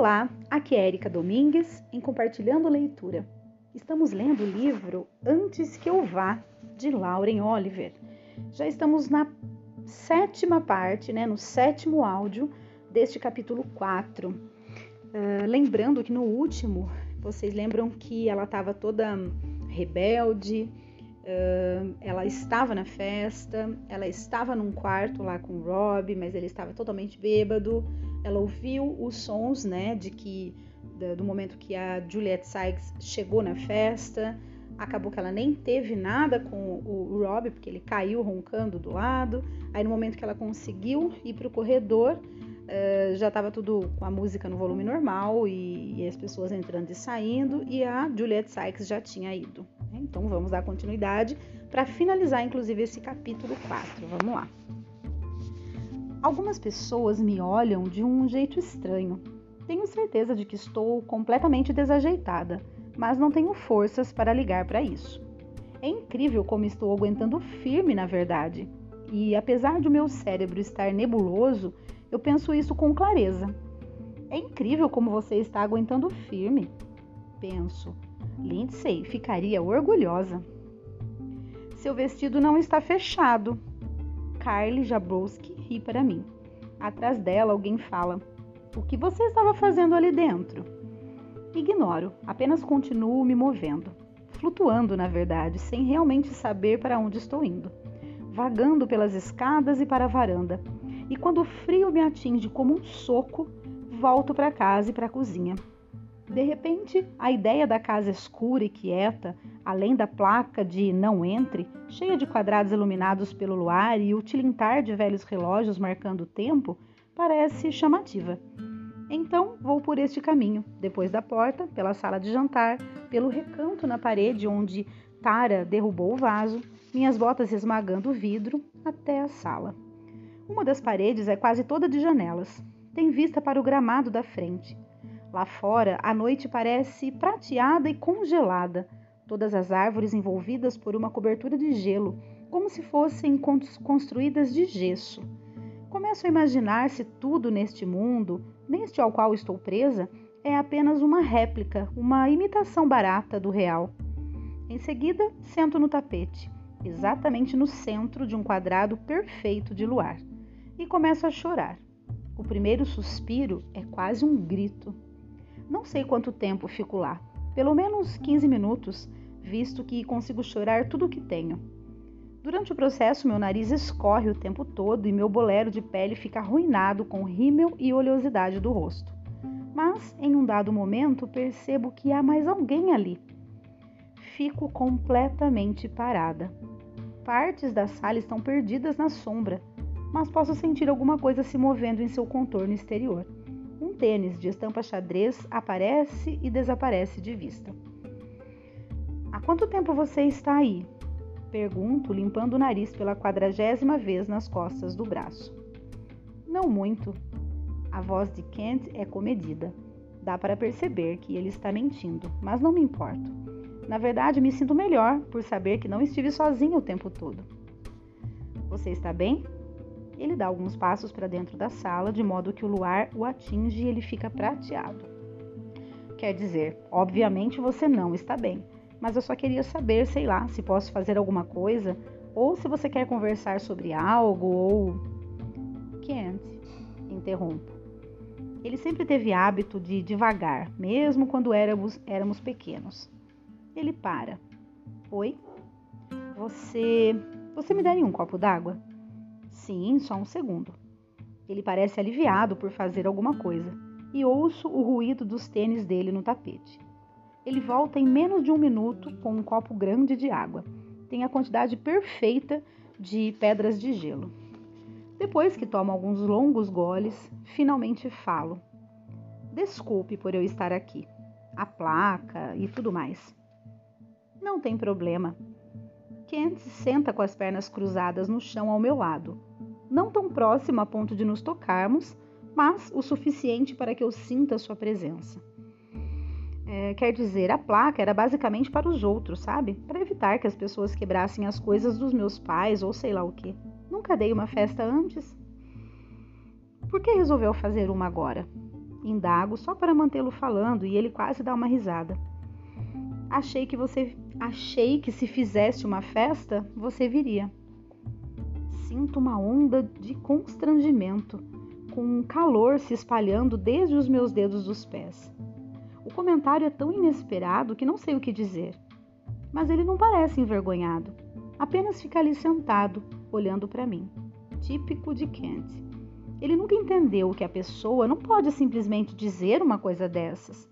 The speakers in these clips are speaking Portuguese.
Olá, aqui é Erika Domingues em Compartilhando Leitura. Estamos lendo o livro Antes que eu vá, de Lauren Oliver. Já estamos na sétima parte, né, no sétimo áudio deste capítulo 4. Uh, ah, lembrando que no último, vocês lembram que ela estava toda rebelde, uh, ela estava na festa, ela estava num quarto lá com o Rob, mas ele estava totalmente bêbado ela ouviu os sons, né, de que do momento que a Juliette Sykes chegou na festa, acabou que ela nem teve nada com o Rob, porque ele caiu roncando do lado. Aí no momento que ela conseguiu ir para o corredor, uh, já estava tudo com a música no volume normal e, e, as pessoas entrando e saindo, e a Juliette Sykes já tinha ido. Então vamos dar continuidade para finalizar, inclusive, esse capítulo 4. Vamos lá. Algumas pessoas me olham de um jeito estranho. Tenho certeza de que estou completamente desajeitada, mas não tenho forças para ligar para isso. É incrível como estou aguentando firme, na verdade. E apesar de o meu cérebro estar nebuloso, eu penso isso com clareza. É incrível como você está aguentando firme. Penso. Lindsay ficaria orgulhosa. Seu vestido não está fechado. Carly Jabrowski ri para mim. Atrás dela, alguém fala: O que você estava fazendo ali dentro? Ignoro, apenas continuo me movendo, flutuando, na verdade, sem realmente saber para onde estou indo, vagando pelas escadas e para a varanda. E quando o frio me atinge como um soco, volto para casa e para a cozinha. De repente, a ideia da casa escura e quieta, além da placa de não entre, cheia de quadrados iluminados pelo luar e o tilintar de velhos relógios marcando o tempo, parece chamativa. Então vou por este caminho, depois da porta, pela sala de jantar, pelo recanto na parede onde Tara derrubou o vaso, minhas botas esmagando o vidro, até a sala. Uma das paredes é quase toda de janelas. Tem vista para o gramado da frente. Lá fora, a noite parece prateada e congelada, todas as árvores envolvidas por uma cobertura de gelo, como se fossem construídas de gesso. Começo a imaginar se tudo neste mundo, neste ao qual estou presa, é apenas uma réplica, uma imitação barata do real. Em seguida, sento no tapete, exatamente no centro de um quadrado perfeito de luar, e começo a chorar. O primeiro suspiro é quase um grito. Não sei quanto tempo fico lá, pelo menos 15 minutos, visto que consigo chorar tudo o que tenho. Durante o processo, meu nariz escorre o tempo todo e meu bolero de pele fica arruinado com rímel e oleosidade do rosto. Mas, em um dado momento, percebo que há mais alguém ali. Fico completamente parada. Partes da sala estão perdidas na sombra, mas posso sentir alguma coisa se movendo em seu contorno exterior um tênis de estampa xadrez aparece e desaparece de vista. Há quanto tempo você está aí? Pergunto, limpando o nariz pela quadragésima vez nas costas do braço. Não muito. A voz de Kent é comedida. Dá para perceber que ele está mentindo, mas não me importo. Na verdade, me sinto melhor por saber que não estive sozinho o tempo todo. Você está bem? Ele dá alguns passos para dentro da sala, de modo que o luar o atinge e ele fica prateado. Quer dizer, obviamente você não está bem, mas eu só queria saber, sei lá, se posso fazer alguma coisa, ou se você quer conversar sobre algo, ou. Kent, interrompo. Ele sempre teve hábito de devagar, mesmo quando éramos, éramos pequenos. Ele para. Oi? Você. Você me daria um copo d'água? Sim, só um segundo. Ele parece aliviado por fazer alguma coisa e ouço o ruído dos tênis dele no tapete. Ele volta em menos de um minuto com um copo grande de água. Tem a quantidade perfeita de pedras de gelo. Depois que tomo alguns longos goles, finalmente falo. Desculpe por eu estar aqui. A placa e tudo mais. Não tem problema. Kent senta com as pernas cruzadas no chão ao meu lado, não tão próximo a ponto de nos tocarmos, mas o suficiente para que eu sinta sua presença. É, quer dizer, a placa era basicamente para os outros, sabe? Para evitar que as pessoas quebrassem as coisas dos meus pais ou sei lá o que. Nunca dei uma festa antes. Por que resolveu fazer uma agora? Indago só para mantê-lo falando e ele quase dá uma risada. Achei que você achei que se fizesse uma festa, você viria. Sinto uma onda de constrangimento, com um calor se espalhando desde os meus dedos dos pés. O comentário é tão inesperado que não sei o que dizer. Mas ele não parece envergonhado, apenas fica ali sentado, olhando para mim. Típico de Kent. Ele nunca entendeu que a pessoa não pode simplesmente dizer uma coisa dessas.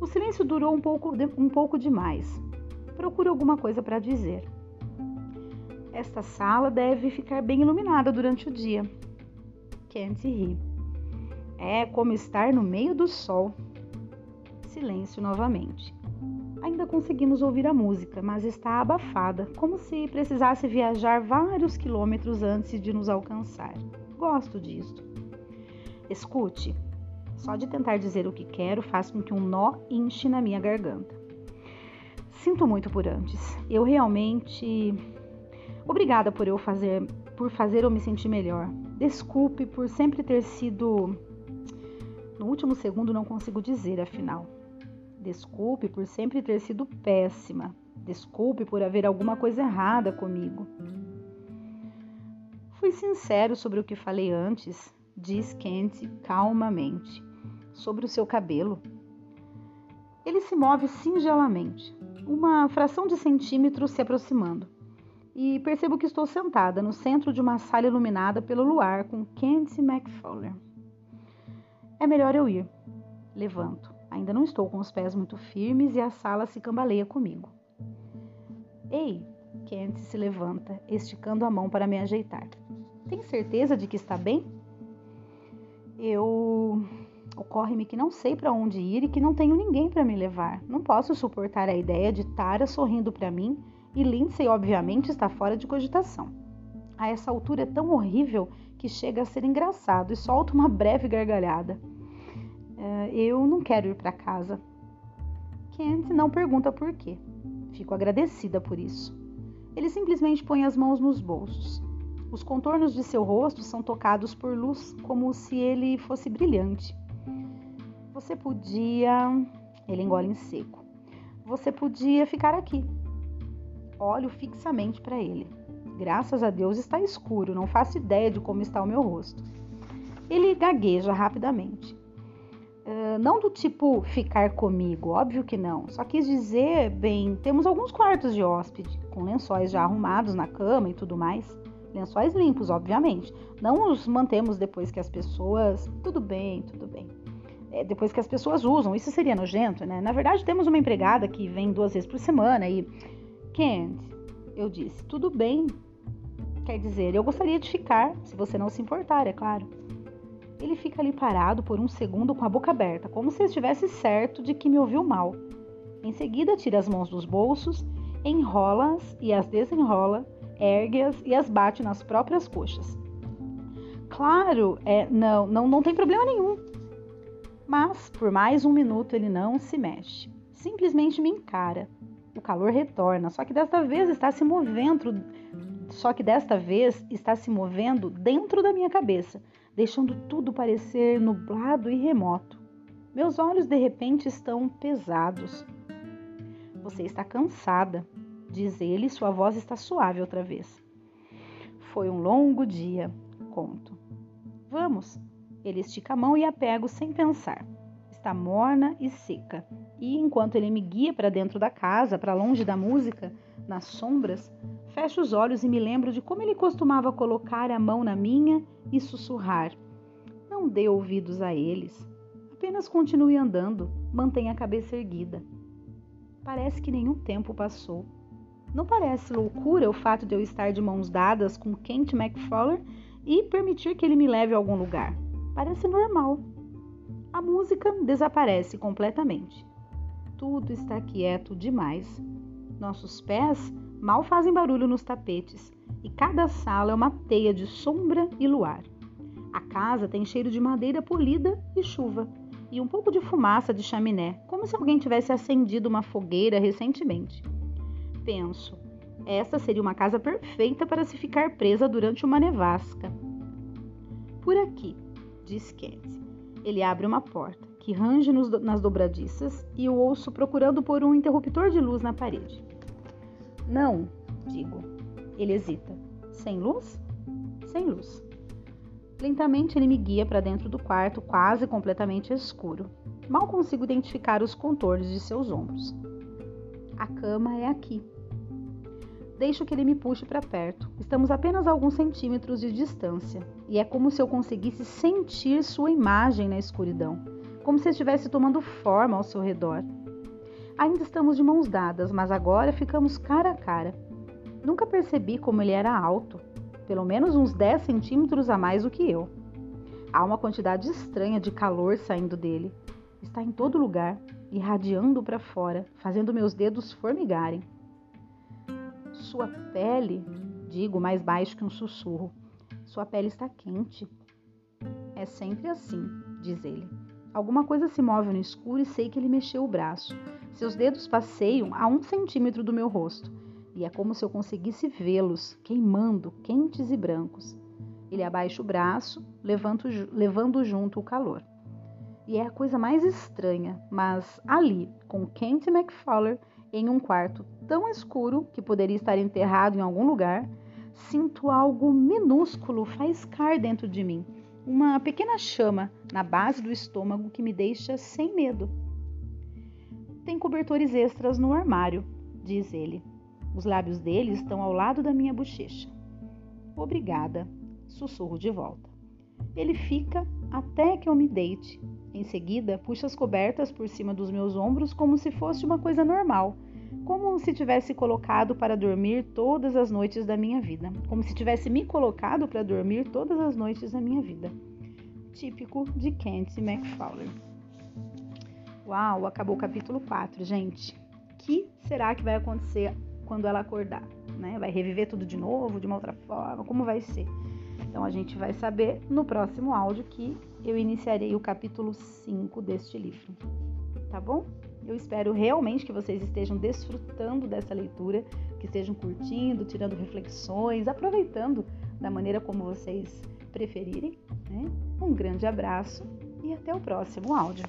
O silêncio durou um pouco, um pouco demais. Procuro alguma coisa para dizer. Esta sala deve ficar bem iluminada durante o dia. Kent ri. É como estar no meio do sol. Silêncio novamente. Ainda conseguimos ouvir a música, mas está abafada, como se precisasse viajar vários quilômetros antes de nos alcançar. Gosto disto. Escute, só de tentar dizer o que quero faz com que um nó inche na minha garganta. Sinto muito por antes. Eu realmente. Obrigada por eu fazer, por fazer eu me sentir melhor. Desculpe por sempre ter sido. No último segundo não consigo dizer, afinal. Desculpe por sempre ter sido péssima. Desculpe por haver alguma coisa errada comigo. Fui sincero sobre o que falei antes, diz Kent calmamente. Sobre o seu cabelo. Ele se move singelamente, uma fração de centímetro se aproximando, e percebo que estou sentada no centro de uma sala iluminada pelo luar com Kent McFowler. É melhor eu ir. Levanto. Ainda não estou com os pés muito firmes e a sala se cambaleia comigo. Ei! Kent se levanta, esticando a mão para me ajeitar. Tem certeza de que está bem? Eu. Ocorre-me que não sei para onde ir e que não tenho ninguém para me levar. Não posso suportar a ideia de Tara sorrindo para mim e Lindsay, obviamente, está fora de cogitação. A essa altura é tão horrível que chega a ser engraçado e solta uma breve gargalhada. Uh, eu não quero ir para casa. Kent não pergunta por quê. Fico agradecida por isso. Ele simplesmente põe as mãos nos bolsos. Os contornos de seu rosto são tocados por luz, como se ele fosse brilhante. Você podia. Ele engole em seco. Você podia ficar aqui. Olho fixamente para ele. Graças a Deus está escuro, não faço ideia de como está o meu rosto. Ele gagueja rapidamente. Uh, não do tipo ficar comigo, óbvio que não. Só quis dizer, bem, temos alguns quartos de hóspede, com lençóis já arrumados na cama e tudo mais. Lençóis limpos, obviamente. Não os mantemos depois que as pessoas. Tudo bem, tudo bem. É, depois que as pessoas usam, isso seria nojento, né? Na verdade, temos uma empregada que vem duas vezes por semana e. Kent, eu disse, tudo bem. Quer dizer, eu gostaria de ficar, se você não se importar, é claro. Ele fica ali parado por um segundo com a boca aberta, como se estivesse certo de que me ouviu mal. Em seguida, tira as mãos dos bolsos, enrola-as e as desenrola, ergue-as e as bate nas próprias coxas. Claro, é, não, não, não tem problema nenhum. Mas por mais um minuto ele não se mexe. Simplesmente me encara. O calor retorna, só que desta vez está se movendo, só que desta vez está se movendo dentro da minha cabeça, deixando tudo parecer nublado e remoto. Meus olhos de repente estão pesados. Você está cansada, diz ele, sua voz está suave outra vez. Foi um longo dia, conto. Vamos. Ele estica a mão e a pego sem pensar. Está morna e seca. E enquanto ele me guia para dentro da casa, para longe da música, nas sombras, fecho os olhos e me lembro de como ele costumava colocar a mão na minha e sussurrar. Não dê ouvidos a eles. Apenas continue andando, mantenha a cabeça erguida. Parece que nenhum tempo passou. Não parece loucura o fato de eu estar de mãos dadas com Kent McFarlane e permitir que ele me leve a algum lugar. Parece normal. A música desaparece completamente. Tudo está quieto demais. Nossos pés mal fazem barulho nos tapetes e cada sala é uma teia de sombra e luar. A casa tem cheiro de madeira polida e chuva, e um pouco de fumaça de chaminé, como se alguém tivesse acendido uma fogueira recentemente. Penso, essa seria uma casa perfeita para se ficar presa durante uma nevasca. Por aqui, diz Kent. Ele abre uma porta, que range nos, nas dobradiças, e o ouço procurando por um interruptor de luz na parede. Não, digo. Ele hesita. Sem luz? Sem luz. Lentamente ele me guia para dentro do quarto, quase completamente escuro. Mal consigo identificar os contornos de seus ombros. A cama é aqui. Deixo que ele me puxe para perto. Estamos apenas a alguns centímetros de distância, e é como se eu conseguisse sentir sua imagem na escuridão, como se estivesse tomando forma ao seu redor. Ainda estamos de mãos dadas, mas agora ficamos cara a cara. Nunca percebi como ele era alto, pelo menos uns 10 centímetros a mais do que eu. Há uma quantidade estranha de calor saindo dele. Está em todo lugar, irradiando para fora, fazendo meus dedos formigarem. Sua pele, digo mais baixo que um sussurro, sua pele está quente. É sempre assim, diz ele. Alguma coisa se move no escuro e sei que ele mexeu o braço. Seus dedos passeiam a um centímetro do meu rosto e é como se eu conseguisse vê-los queimando, quentes e brancos. Ele abaixa o braço, levando, levando junto o calor. E é a coisa mais estranha, mas ali, com Kent McFowler em um quarto tão escuro que poderia estar enterrado em algum lugar, sinto algo minúsculo faiscar dentro de mim, uma pequena chama na base do estômago que me deixa sem medo. Tem cobertores extras no armário, diz ele. Os lábios dele estão ao lado da minha bochecha. Obrigada, sussurro de volta. Ele fica até que eu me deite. Em seguida, puxa as cobertas por cima dos meus ombros como se fosse uma coisa normal, como se tivesse colocado para dormir todas as noites da minha vida, como se tivesse me colocado para dormir todas as noites da minha vida. Típico de Kent McFarlane. Uau, acabou o capítulo 4, gente. Que será que vai acontecer quando ela acordar, né? Vai reviver tudo de novo, de uma outra forma, como vai ser? Então a gente vai saber no próximo áudio que eu iniciarei o capítulo 5 deste livro. Tá bom? Eu espero realmente que vocês estejam desfrutando dessa leitura, que estejam curtindo, tirando reflexões, aproveitando da maneira como vocês preferirem. Né? Um grande abraço e até o próximo áudio.